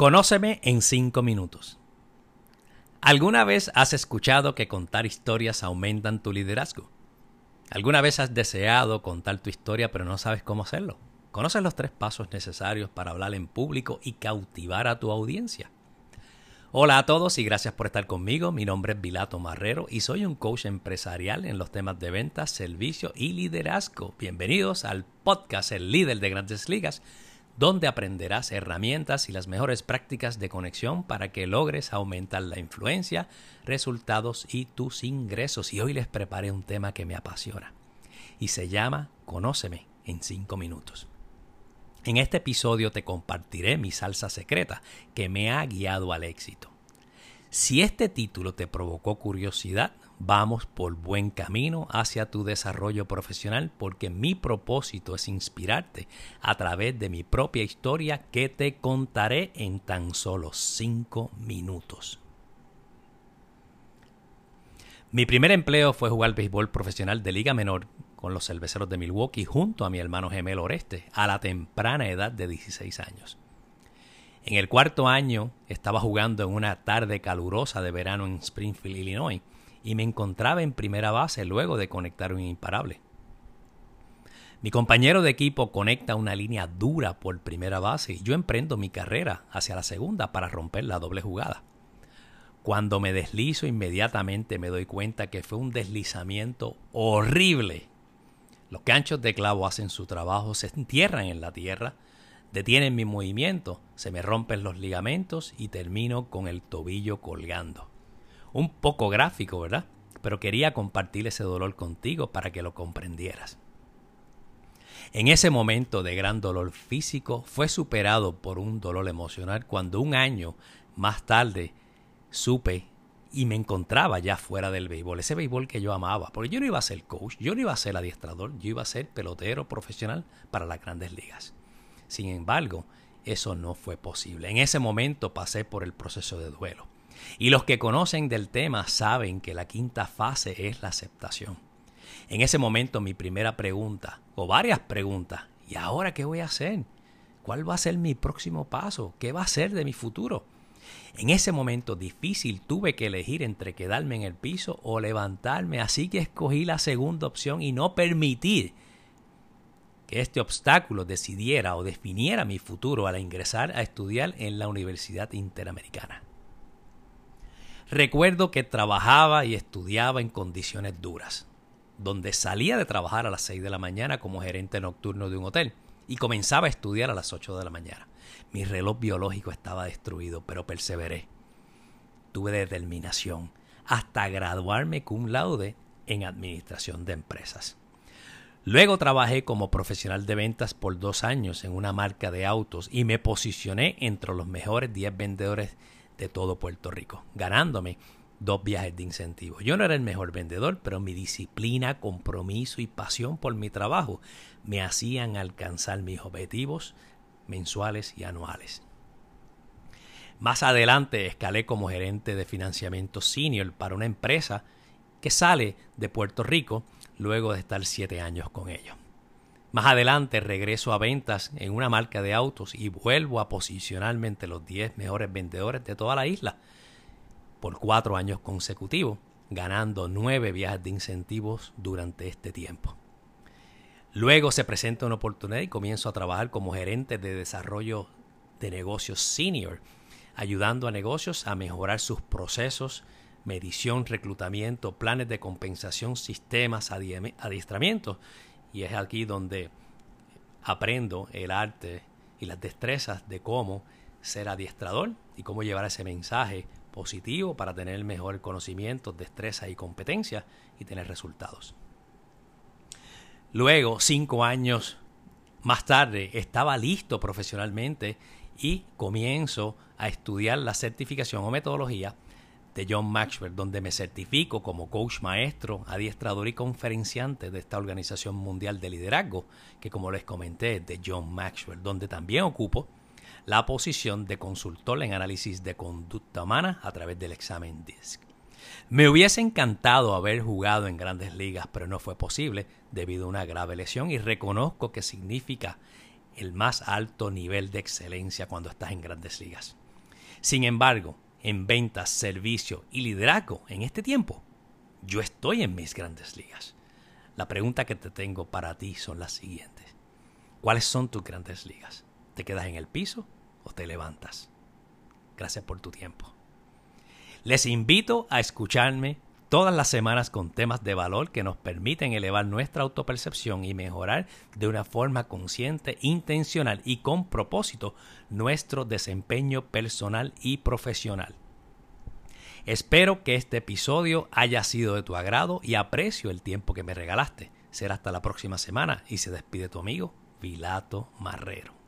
Conóceme en 5 minutos. ¿Alguna vez has escuchado que contar historias aumentan tu liderazgo? ¿Alguna vez has deseado contar tu historia pero no sabes cómo hacerlo? ¿Conoces los tres pasos necesarios para hablar en público y cautivar a tu audiencia? Hola a todos y gracias por estar conmigo. Mi nombre es Vilato Marrero y soy un coach empresarial en los temas de ventas, servicio y liderazgo. Bienvenidos al podcast El líder de grandes ligas donde aprenderás herramientas y las mejores prácticas de conexión para que logres aumentar la influencia, resultados y tus ingresos. Y hoy les preparé un tema que me apasiona y se llama Conóceme en 5 minutos. En este episodio te compartiré mi salsa secreta que me ha guiado al éxito. Si este título te provocó curiosidad, vamos por buen camino hacia tu desarrollo profesional porque mi propósito es inspirarte a través de mi propia historia que te contaré en tan solo 5 minutos. Mi primer empleo fue jugar béisbol profesional de liga menor con los cerveceros de Milwaukee junto a mi hermano gemelo Oreste a la temprana edad de 16 años. En el cuarto año estaba jugando en una tarde calurosa de verano en Springfield, Illinois, y me encontraba en primera base luego de conectar un imparable. Mi compañero de equipo conecta una línea dura por primera base y yo emprendo mi carrera hacia la segunda para romper la doble jugada. Cuando me deslizo inmediatamente me doy cuenta que fue un deslizamiento horrible. Los ganchos de clavo hacen su trabajo, se entierran en la tierra, detienen mi movimiento, se me rompen los ligamentos y termino con el tobillo colgando un poco gráfico, ¿verdad? Pero quería compartir ese dolor contigo para que lo comprendieras. En ese momento de gran dolor físico fue superado por un dolor emocional cuando un año más tarde supe y me encontraba ya fuera del béisbol, ese béisbol que yo amaba, porque yo no iba a ser coach, yo no iba a ser adiestrador, yo iba a ser pelotero profesional para las grandes ligas. Sin embargo, eso no fue posible. En ese momento pasé por el proceso de duelo. Y los que conocen del tema saben que la quinta fase es la aceptación. En ese momento mi primera pregunta, o varias preguntas, ¿y ahora qué voy a hacer? ¿Cuál va a ser mi próximo paso? ¿Qué va a ser de mi futuro? En ese momento difícil tuve que elegir entre quedarme en el piso o levantarme, así que escogí la segunda opción y no permitir que este obstáculo decidiera o definiera mi futuro al ingresar a estudiar en la Universidad Interamericana. Recuerdo que trabajaba y estudiaba en condiciones duras, donde salía de trabajar a las 6 de la mañana como gerente nocturno de un hotel y comenzaba a estudiar a las 8 de la mañana. Mi reloj biológico estaba destruido, pero perseveré. Tuve determinación hasta graduarme cum laude en administración de empresas. Luego trabajé como profesional de ventas por dos años en una marca de autos y me posicioné entre los mejores 10 vendedores de todo Puerto Rico, ganándome dos viajes de incentivo. Yo no era el mejor vendedor, pero mi disciplina, compromiso y pasión por mi trabajo me hacían alcanzar mis objetivos mensuales y anuales. Más adelante escalé como gerente de financiamiento senior para una empresa que sale de Puerto Rico luego de estar siete años con ellos. Más adelante regreso a ventas en una marca de autos y vuelvo a posicionarme entre los 10 mejores vendedores de toda la isla por cuatro años consecutivos, ganando nueve viajes de incentivos durante este tiempo. Luego se presenta una oportunidad y comienzo a trabajar como gerente de desarrollo de negocios senior, ayudando a negocios a mejorar sus procesos, medición, reclutamiento, planes de compensación, sistemas, adiestramiento y es aquí donde aprendo el arte y las destrezas de cómo ser adiestrador y cómo llevar ese mensaje positivo para tener mejor conocimiento, destreza y competencia y tener resultados. Luego, cinco años más tarde, estaba listo profesionalmente y comienzo a estudiar la certificación o metodología de John Maxwell, donde me certifico como coach maestro, adiestrador y conferenciante de esta Organización Mundial de Liderazgo, que como les comenté, de John Maxwell, donde también ocupo la posición de consultor en análisis de conducta humana a través del examen DISC. Me hubiese encantado haber jugado en grandes ligas, pero no fue posible debido a una grave lesión y reconozco que significa el más alto nivel de excelencia cuando estás en grandes ligas. Sin embargo, en ventas, servicio y liderazgo en este tiempo, yo estoy en mis grandes ligas. La pregunta que te tengo para ti son las siguientes. ¿Cuáles son tus grandes ligas? ¿Te quedas en el piso o te levantas? Gracias por tu tiempo. Les invito a escucharme todas las semanas con temas de valor que nos permiten elevar nuestra autopercepción y mejorar de una forma consciente, intencional y con propósito nuestro desempeño personal y profesional. Espero que este episodio haya sido de tu agrado y aprecio el tiempo que me regalaste. Será hasta la próxima semana y se despide tu amigo Vilato Marrero.